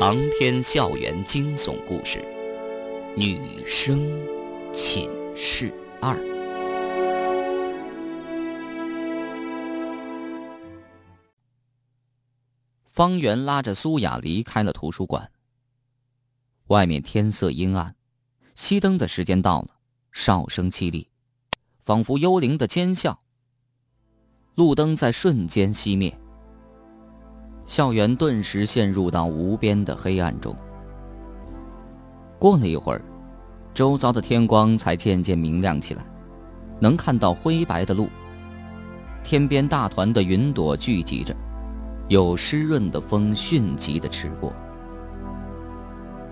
长篇校园惊悚故事，《女生寝室二》。方圆拉着苏雅离开了图书馆。外面天色阴暗，熄灯的时间到了，哨声凄厉，仿佛幽灵的尖笑。路灯在瞬间熄灭。校园顿时陷入到无边的黑暗中。过了一会儿，周遭的天光才渐渐明亮起来，能看到灰白的路。天边大团的云朵聚集着，有湿润的风迅疾的驰过。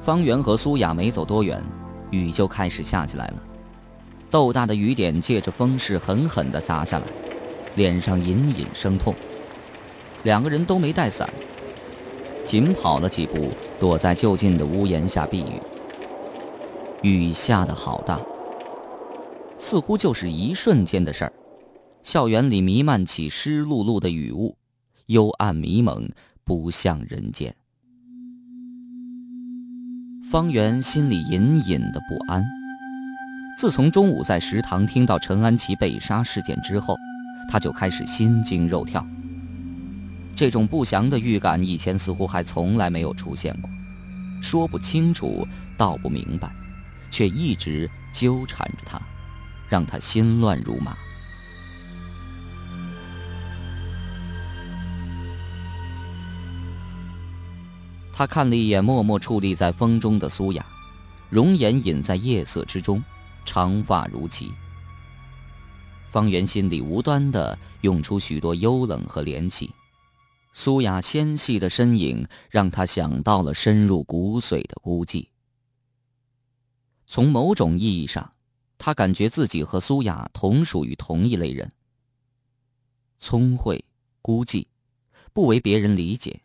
方圆和苏雅没走多远，雨就开始下起来了，豆大的雨点借着风势狠狠的砸下来，脸上隐隐生痛。两个人都没带伞，紧跑了几步，躲在就近的屋檐下避雨。雨下的好大，似乎就是一瞬间的事儿。校园里弥漫起湿漉漉的雨雾，幽暗迷蒙，不像人间。方圆心里隐隐的不安。自从中午在食堂听到陈安琪被杀事件之后，他就开始心惊肉跳。这种不祥的预感以前似乎还从来没有出现过，说不清楚，道不明白，却一直纠缠着他，让他心乱如麻。他看了一眼默默矗立在风中的苏雅，容颜隐在夜色之中，长发如旗。方圆心里无端的涌出许多幽冷和怜惜。苏雅纤细的身影让他想到了深入骨髓的孤寂。从某种意义上，他感觉自己和苏雅同属于同一类人。聪慧、孤寂，不为别人理解，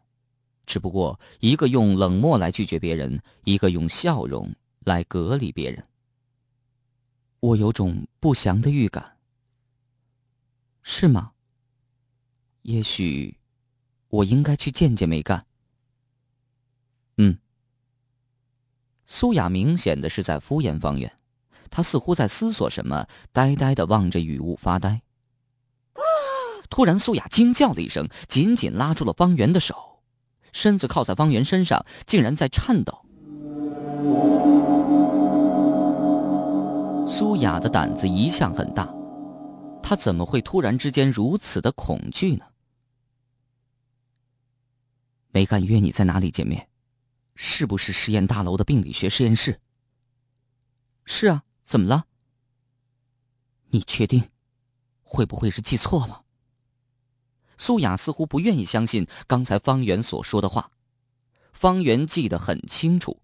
只不过一个用冷漠来拒绝别人，一个用笑容来隔离别人。我有种不祥的预感。是吗？也许。我应该去见见梅干。嗯。苏雅明显的是在敷衍方圆，她似乎在思索什么，呆呆的望着雨雾发呆。突然，苏雅惊叫了一声，紧紧拉住了方圆的手，身子靠在方圆身上，竟然在颤抖。苏雅的胆子一向很大，她怎么会突然之间如此的恐惧呢？没敢约你在哪里见面，是不是实验大楼的病理学实验室？是啊，怎么了？你确定？会不会是记错了？苏雅似乎不愿意相信刚才方圆所说的话。方圆记得很清楚。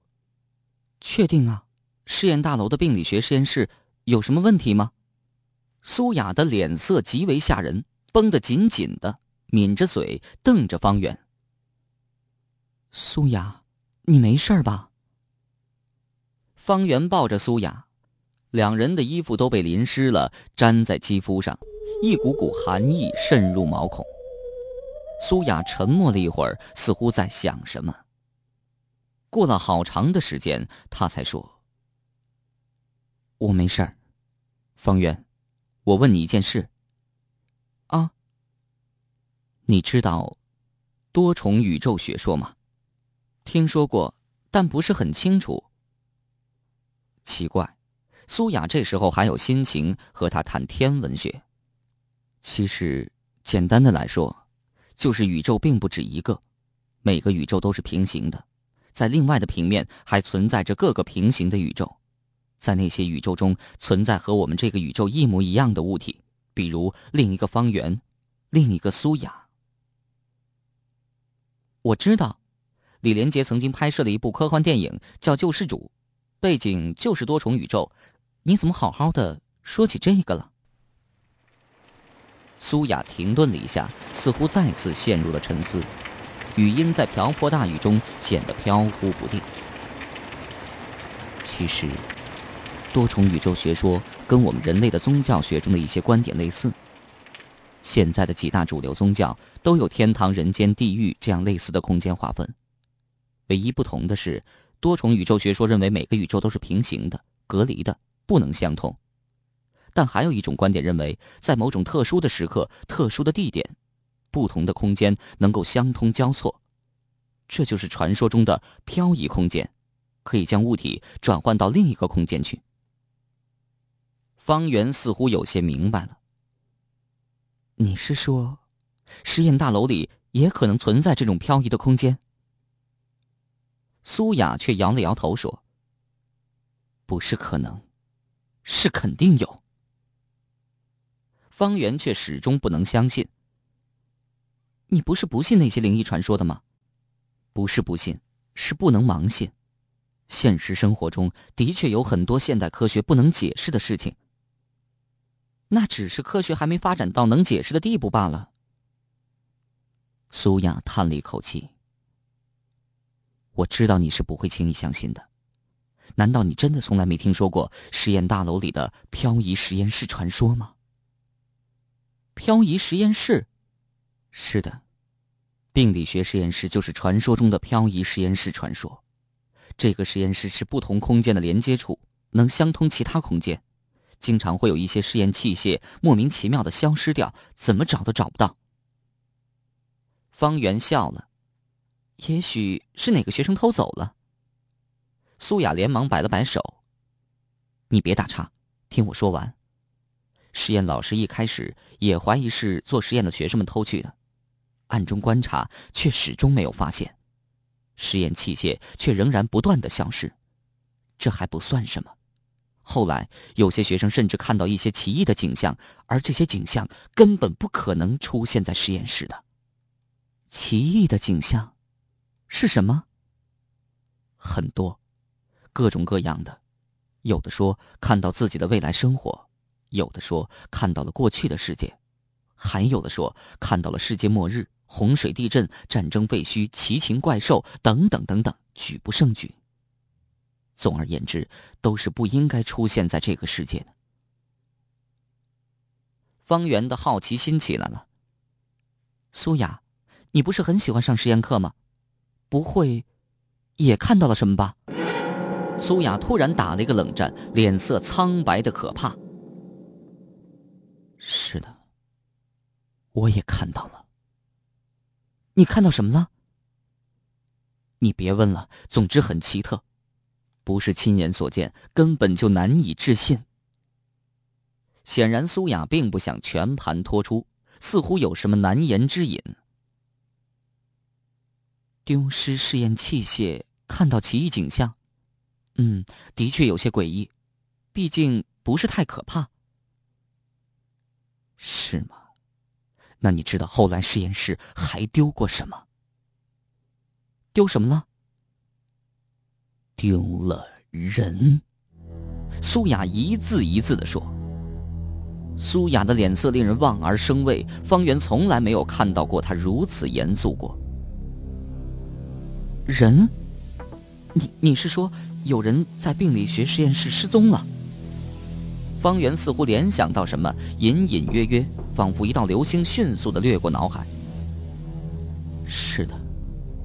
确定啊，实验大楼的病理学实验室有什么问题吗？苏雅的脸色极为吓人，绷得紧紧的，抿着嘴瞪着方圆。苏雅，你没事吧？方圆抱着苏雅，两人的衣服都被淋湿了，粘在肌肤上，一股股寒意渗入毛孔。苏雅沉默了一会儿，似乎在想什么。过了好长的时间，她才说：“我没事儿。”方圆，我问你一件事。啊？你知道多重宇宙学说吗？听说过，但不是很清楚。奇怪，苏雅这时候还有心情和他谈天文学。其实，简单的来说，就是宇宙并不止一个，每个宇宙都是平行的，在另外的平面还存在着各个平行的宇宙，在那些宇宙中存在和我们这个宇宙一模一样的物体，比如另一个方圆，另一个苏雅。我知道。李连杰曾经拍摄了一部科幻电影，叫《救世主》，背景就是多重宇宙。你怎么好好的说起这个了？苏雅停顿了一下，似乎再次陷入了沉思，语音在瓢泼大雨中显得飘忽不定。其实，多重宇宙学说跟我们人类的宗教学中的一些观点类似。现在的几大主流宗教都有天堂、人间、地狱这样类似的空间划分。唯一不同的是，多重宇宙学说认为每个宇宙都是平行的、隔离的，不能相通。但还有一种观点认为，在某种特殊的时刻、特殊的地点，不同的空间能够相通交错，这就是传说中的漂移空间，可以将物体转换到另一个空间去。方圆似乎有些明白了。你是说，实验大楼里也可能存在这种漂移的空间？苏雅却摇了摇头说：“不是可能，是肯定有。”方圆却始终不能相信。你不是不信那些灵异传说的吗？不是不信，是不能盲信。现实生活中的确有很多现代科学不能解释的事情。那只是科学还没发展到能解释的地步罢了。苏雅叹了一口气。我知道你是不会轻易相信的，难道你真的从来没听说过实验大楼里的漂移实验室传说吗？漂移实验室，是的，病理学实验室就是传说中的漂移实验室传说。这个实验室是不同空间的连接处，能相通其他空间。经常会有一些试验器械莫名其妙的消失掉，怎么找都找不到。方圆笑了，也许是哪个学生偷走了。苏雅连忙摆了摆手：“你别打岔，听我说完。实验老师一开始也怀疑是做实验的学生们偷去的，暗中观察却始终没有发现，实验器械却仍然不断的消失。这还不算什么。”后来，有些学生甚至看到一些奇异的景象，而这些景象根本不可能出现在实验室的。奇异的景象是什么？很多，各种各样的。有的说看到自己的未来生活，有的说看到了过去的世界，还有的说看到了世界末日、洪水、地震、战争、废墟、奇禽怪兽等等等等，举不胜举。总而言之，都是不应该出现在这个世界的。方圆的好奇心起来了。苏雅，你不是很喜欢上实验课吗？不会，也看到了什么吧？苏雅突然打了一个冷战，脸色苍白的可怕。是的，我也看到了。你看到什么了？你别问了，总之很奇特。不是亲眼所见，根本就难以置信。显然，苏雅并不想全盘托出，似乎有什么难言之隐。丢失试验器械，看到奇异景象，嗯，的确有些诡异，毕竟不是太可怕，是吗？那你知道后来实验室还丢过什么？丢什么了？丢了人，苏雅一字一字的说。苏雅的脸色令人望而生畏，方圆从来没有看到过她如此严肃过。人，你你是说有人在病理学实验室失踪了？方圆似乎联想到什么，隐隐约约，仿佛一道流星迅速的掠过脑海。是的，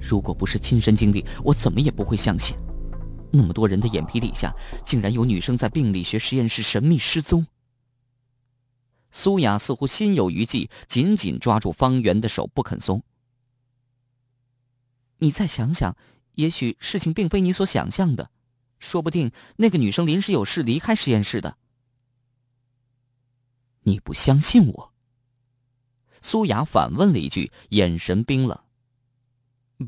如果不是亲身经历，我怎么也不会相信。那么多人的眼皮底下，竟然有女生在病理学实验室神秘失踪。苏雅似乎心有余悸，紧紧抓住方圆的手不肯松。你再想想，也许事情并非你所想象的，说不定那个女生临时有事离开实验室的。你不相信我？苏雅反问了一句，眼神冰冷。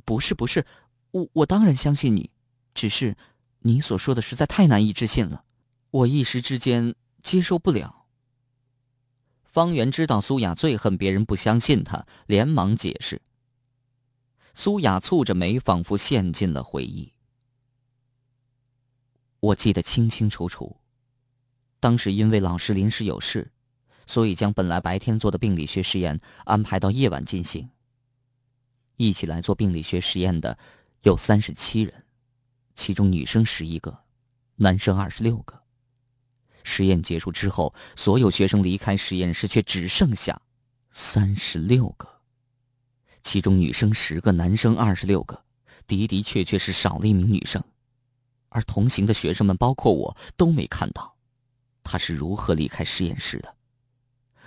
不是不是，我我当然相信你，只是。你所说的实在太难以置信了，我一时之间接受不了。方圆知道苏雅最恨别人不相信他，连忙解释。苏雅蹙着眉，仿佛陷进了回忆。我记得清清楚楚，当时因为老师临时有事，所以将本来白天做的病理学实验安排到夜晚进行。一起来做病理学实验的有三十七人。其中女生十一个，男生二十六个。实验结束之后，所有学生离开实验室，却只剩下三十六个。其中女生十个，男生二十六个。的的确确是少了一名女生，而同行的学生们，包括我，都没看到她是如何离开实验室的。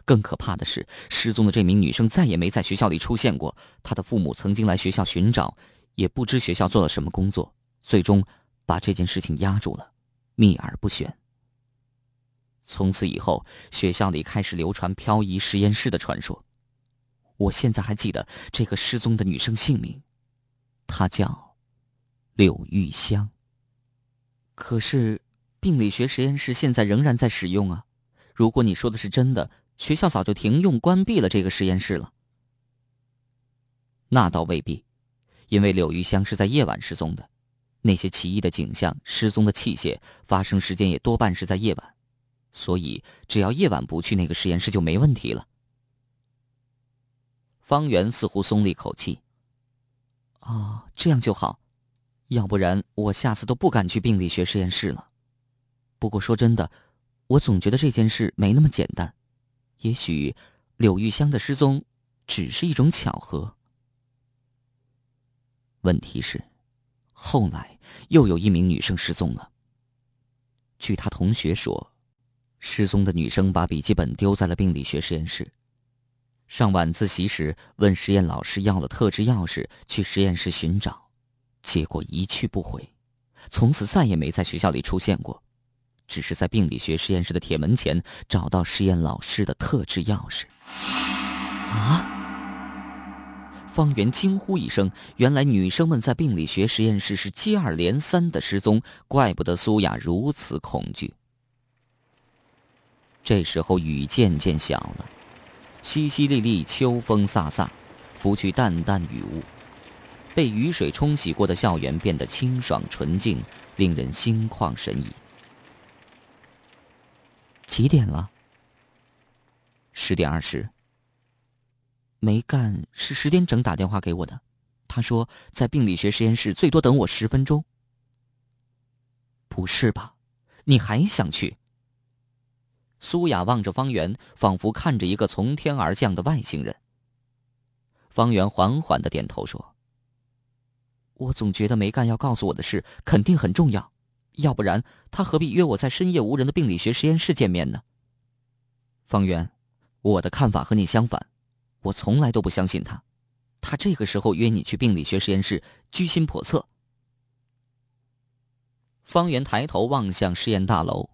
更可怕的是，失踪的这名女生再也没在学校里出现过。她的父母曾经来学校寻找，也不知学校做了什么工作，最终把这件事情压住了，秘而不宣。从此以后，学校里开始流传漂移实验室的传说。我现在还记得这个失踪的女生姓名，她叫柳玉香。可是，病理学实验室现在仍然在使用啊！如果你说的是真的，学校早就停用、关闭了这个实验室了。那倒未必，因为柳玉香是在夜晚失踪的，那些奇异的景象、失踪的器械发生时间也多半是在夜晚，所以只要夜晚不去那个实验室就没问题了。方圆似乎松了一口气。哦，这样就好，要不然我下次都不敢去病理学实验室了。不过说真的，我总觉得这件事没那么简单。也许柳玉香的失踪只是一种巧合。问题是，后来又有一名女生失踪了。据他同学说，失踪的女生把笔记本丢在了病理学实验室。上晚自习时，问实验老师要了特制钥匙去实验室寻找，结果一去不回，从此再也没在学校里出现过，只是在病理学实验室的铁门前找到实验老师的特制钥匙。啊！方圆惊呼一声，原来女生们在病理学实验室是接二连三的失踪，怪不得苏雅如此恐惧。这时候雨渐渐小了。淅淅沥沥，秋风飒飒，拂去淡淡雨雾，被雨水冲洗过的校园变得清爽纯净，令人心旷神怡。几点了？十点二十。梅干是十点整打电话给我的，他说在病理学实验室最多等我十分钟。不是吧？你还想去？苏雅望着方圆，仿佛看着一个从天而降的外星人。方圆缓缓的点头说：“我总觉得梅干要告诉我的事肯定很重要，要不然他何必约我在深夜无人的病理学实验室见面呢？”方圆，我的看法和你相反，我从来都不相信他。他这个时候约你去病理学实验室，居心叵测。方圆抬头望向实验大楼。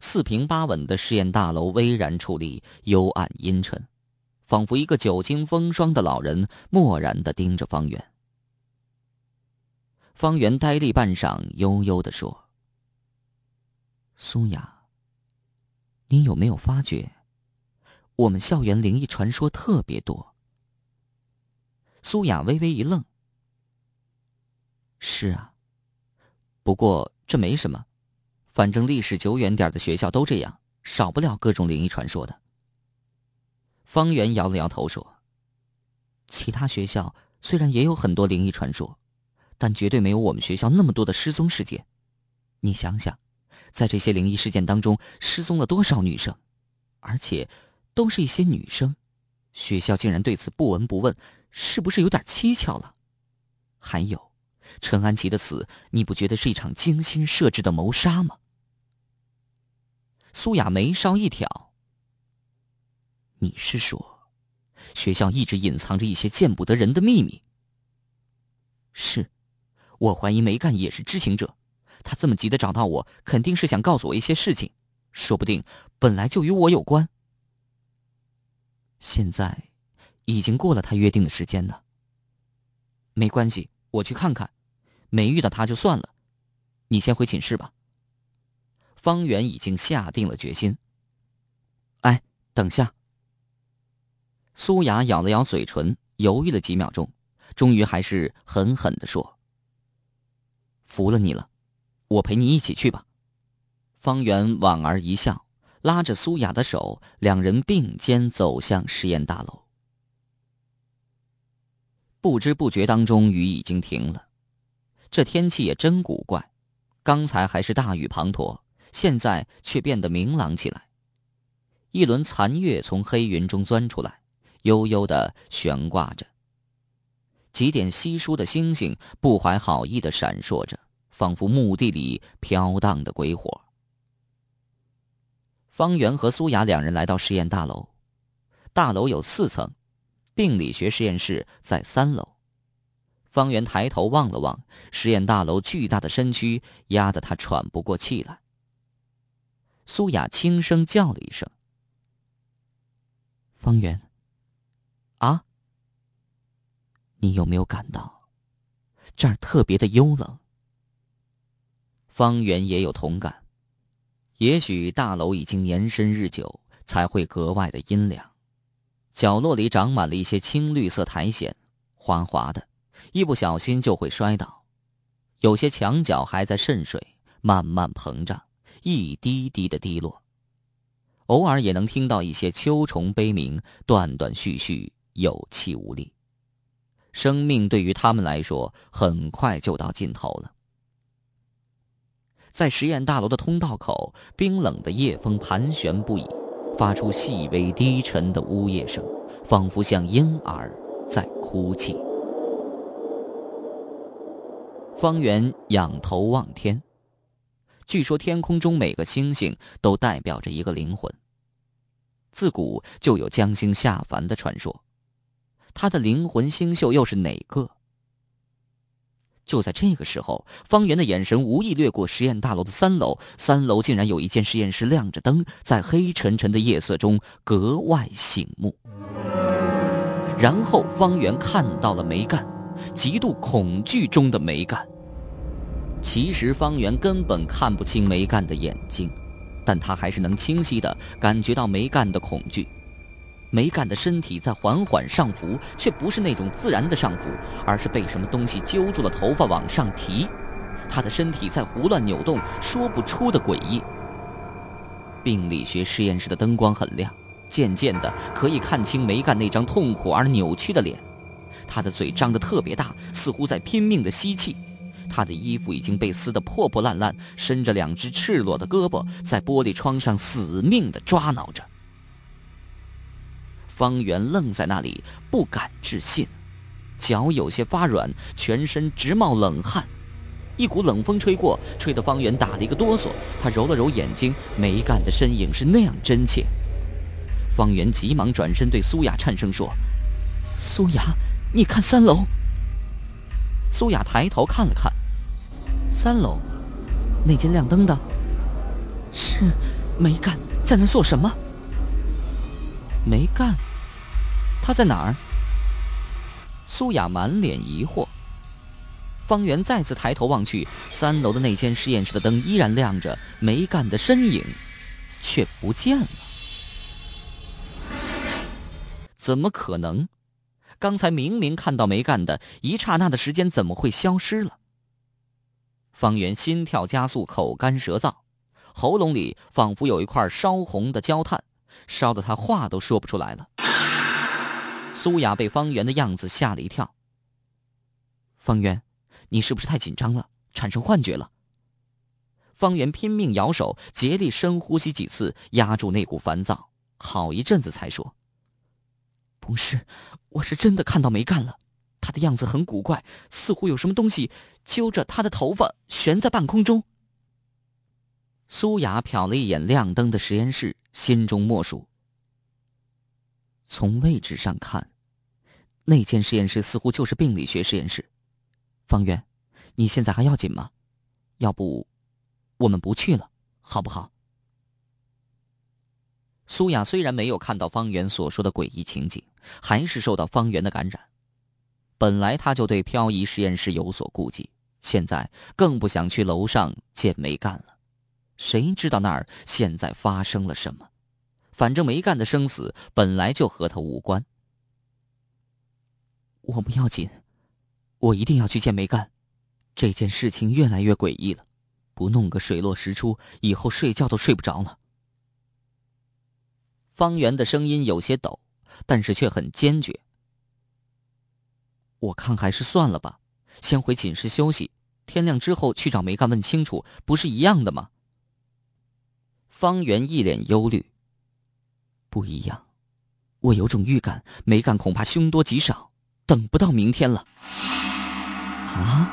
四平八稳的试验大楼巍然矗立，幽暗阴沉，仿佛一个久经风霜的老人漠然的盯着方圆。方圆呆立半晌，悠悠的说：“苏雅，你有没有发觉，我们校园灵异传说特别多？”苏雅微微一愣：“是啊，不过这没什么。”反正历史久远点的学校都这样，少不了各种灵异传说的。方圆摇了摇头说：“其他学校虽然也有很多灵异传说，但绝对没有我们学校那么多的失踪事件。你想想，在这些灵异事件当中，失踪了多少女生？而且都是一些女生，学校竟然对此不闻不问，是不是有点蹊跷了？还有，陈安琪的死，你不觉得是一场精心设置的谋杀吗？”苏雅眉梢一挑：“你是说，学校一直隐藏着一些见不得人的秘密？”“是，我怀疑梅干也是知情者。他这么急的找到我，肯定是想告诉我一些事情，说不定本来就与我有关。现在已经过了他约定的时间了。没关系，我去看看，没遇到他就算了。你先回寝室吧。”方圆已经下定了决心。哎，等下。苏雅咬了咬嘴唇，犹豫了几秒钟，终于还是狠狠的说：“服了你了，我陪你一起去吧。”方圆莞尔一笑，拉着苏雅的手，两人并肩走向实验大楼。不知不觉当中，雨已经停了。这天气也真古怪，刚才还是大雨滂沱。现在却变得明朗起来，一轮残月从黑云中钻出来，悠悠的悬挂着。几点稀疏的星星不怀好意的闪烁着，仿佛墓地里飘荡的鬼火。方圆和苏雅两人来到实验大楼，大楼有四层，病理学实验室在三楼。方圆抬头望了望实验大楼巨大的身躯，压得他喘不过气来。苏雅轻声叫了一声：“方圆。”啊。你有没有感到这儿特别的幽冷？方圆也有同感。也许大楼已经年深日久，才会格外的阴凉。角落里长满了一些青绿色苔藓，滑滑的，一不小心就会摔倒。有些墙角还在渗水，慢慢膨胀，一滴滴的滴落。偶尔也能听到一些秋虫悲鸣，断断续续，有气无力。生命对于他们来说，很快就到尽头了。在实验大楼的通道口，冰冷的夜风盘旋不已，发出细微低沉的呜咽声，仿佛像婴儿在哭泣。方圆仰头望天，据说天空中每个星星都代表着一个灵魂。自古就有将星下凡的传说。他的灵魂星宿又是哪个？就在这个时候，方圆的眼神无意掠过实验大楼的三楼，三楼竟然有一间实验室亮着灯，在黑沉沉的夜色中格外醒目。然后，方圆看到了梅干，极度恐惧中的梅干。其实，方圆根本看不清梅干的眼睛，但他还是能清晰的感觉到梅干的恐惧。梅干的身体在缓缓上浮，却不是那种自然的上浮，而是被什么东西揪住了头发往上提。他的身体在胡乱扭动，说不出的诡异。病理学实验室的灯光很亮，渐渐的可以看清梅干那张痛苦而扭曲的脸。他的嘴张得特别大，似乎在拼命的吸气。他的衣服已经被撕得破破烂烂，伸着两只赤裸的胳膊，在玻璃窗上死命的抓挠着。方圆愣在那里，不敢置信，脚有些发软，全身直冒冷汗，一股冷风吹过，吹得方圆打了一个哆嗦。他揉了揉眼睛，梅干的身影是那样真切。方圆急忙转身对苏雅颤声说：“苏雅，你看三楼。”苏雅抬头看了看，三楼，那间亮灯的，是梅干在那做什么？没干，他在哪儿？苏雅满脸疑惑。方圆再次抬头望去，三楼的那间实验室的灯依然亮着，没干的身影却不见了。怎么可能？刚才明明看到没干的，一刹那的时间怎么会消失了？方圆心跳加速，口干舌燥，喉咙里仿佛有一块烧红的焦炭。烧得他话都说不出来了。苏雅被方圆的样子吓了一跳。方圆，你是不是太紧张了，产生幻觉了？方圆拼命摇手，竭力深呼吸几次，压住那股烦躁，好一阵子才说：“不是，我是真的看到没干了。他的样子很古怪，似乎有什么东西揪着他的头发悬在半空中。”苏雅瞟了一眼亮灯的实验室，心中默数。从位置上看，那间实验室似乎就是病理学实验室。方圆，你现在还要紧吗？要不，我们不去了，好不好？苏雅虽然没有看到方圆所说的诡异情景，还是受到方圆的感染。本来他就对漂移实验室有所顾忌，现在更不想去楼上见梅干了。谁知道那儿现在发生了什么？反正梅干的生死本来就和他无关。我不要紧，我一定要去见梅干。这件事情越来越诡异了，不弄个水落石出，以后睡觉都睡不着了。方圆的声音有些抖，但是却很坚决。我看还是算了吧，先回寝室休息，天亮之后去找梅干问清楚，不是一样的吗？方圆一脸忧虑。不一样，我有种预感，梅干恐怕凶多吉少。等不到明天了。啊！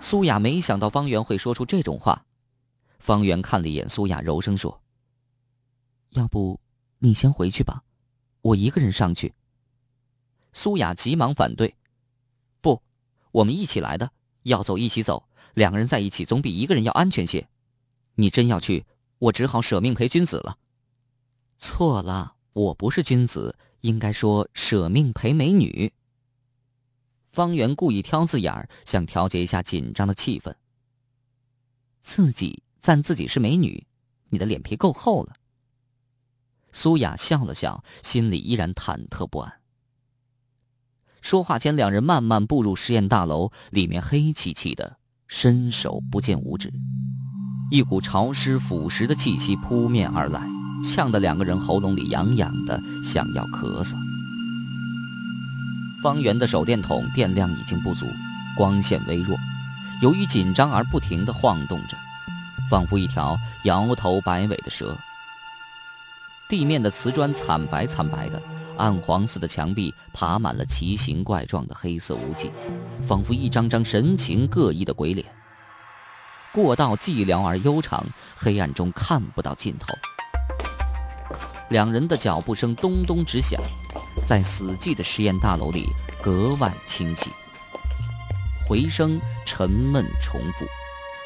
苏雅没想到方圆会说出这种话。方圆看了一眼苏雅，柔声说：“要不你先回去吧，我一个人上去。”苏雅急忙反对：“不，我们一起来的，要走一起走，两个人在一起总比一个人要安全些。你真要去，我只好舍命陪君子了。”错了，我不是君子，应该说舍命陪美女。方圆故意挑字眼儿，想调节一下紧张的气氛。自己赞自己是美女，你的脸皮够厚了。苏雅笑了笑，心里依然忐忑不安。说话间，两人慢慢步入实验大楼，里面黑漆漆的，伸手不见五指，一股潮湿腐蚀的气息扑面而来。呛得两个人喉咙里痒痒的，想要咳嗽。方圆的手电筒电量已经不足，光线微弱，由于紧张而不停地晃动着，仿佛一条摇头摆尾的蛇。地面的瓷砖惨白惨白的，暗黄色的墙壁爬满了奇形怪状的黑色污迹，仿佛一张张神情各异的鬼脸。过道寂寥而悠长，黑暗中看不到尽头。两人的脚步声咚咚直响，在死寂的实验大楼里格外清晰。回声沉闷重复，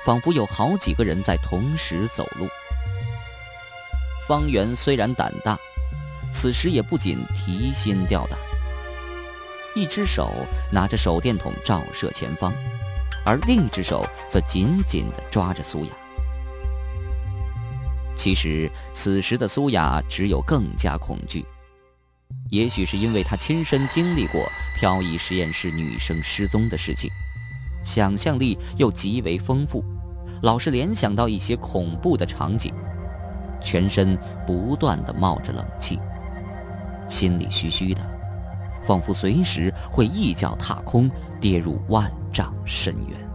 仿佛有好几个人在同时走路。方圆虽然胆大，此时也不仅提心吊胆，一只手拿着手电筒照射前方，而另一只手则紧紧地抓着苏雅。其实，此时的苏雅只有更加恐惧。也许是因为她亲身经历过漂移实验室女生失踪的事情，想象力又极为丰富，老是联想到一些恐怖的场景，全身不断的冒着冷气，心里虚虚的，仿佛随时会一脚踏空，跌入万丈深渊。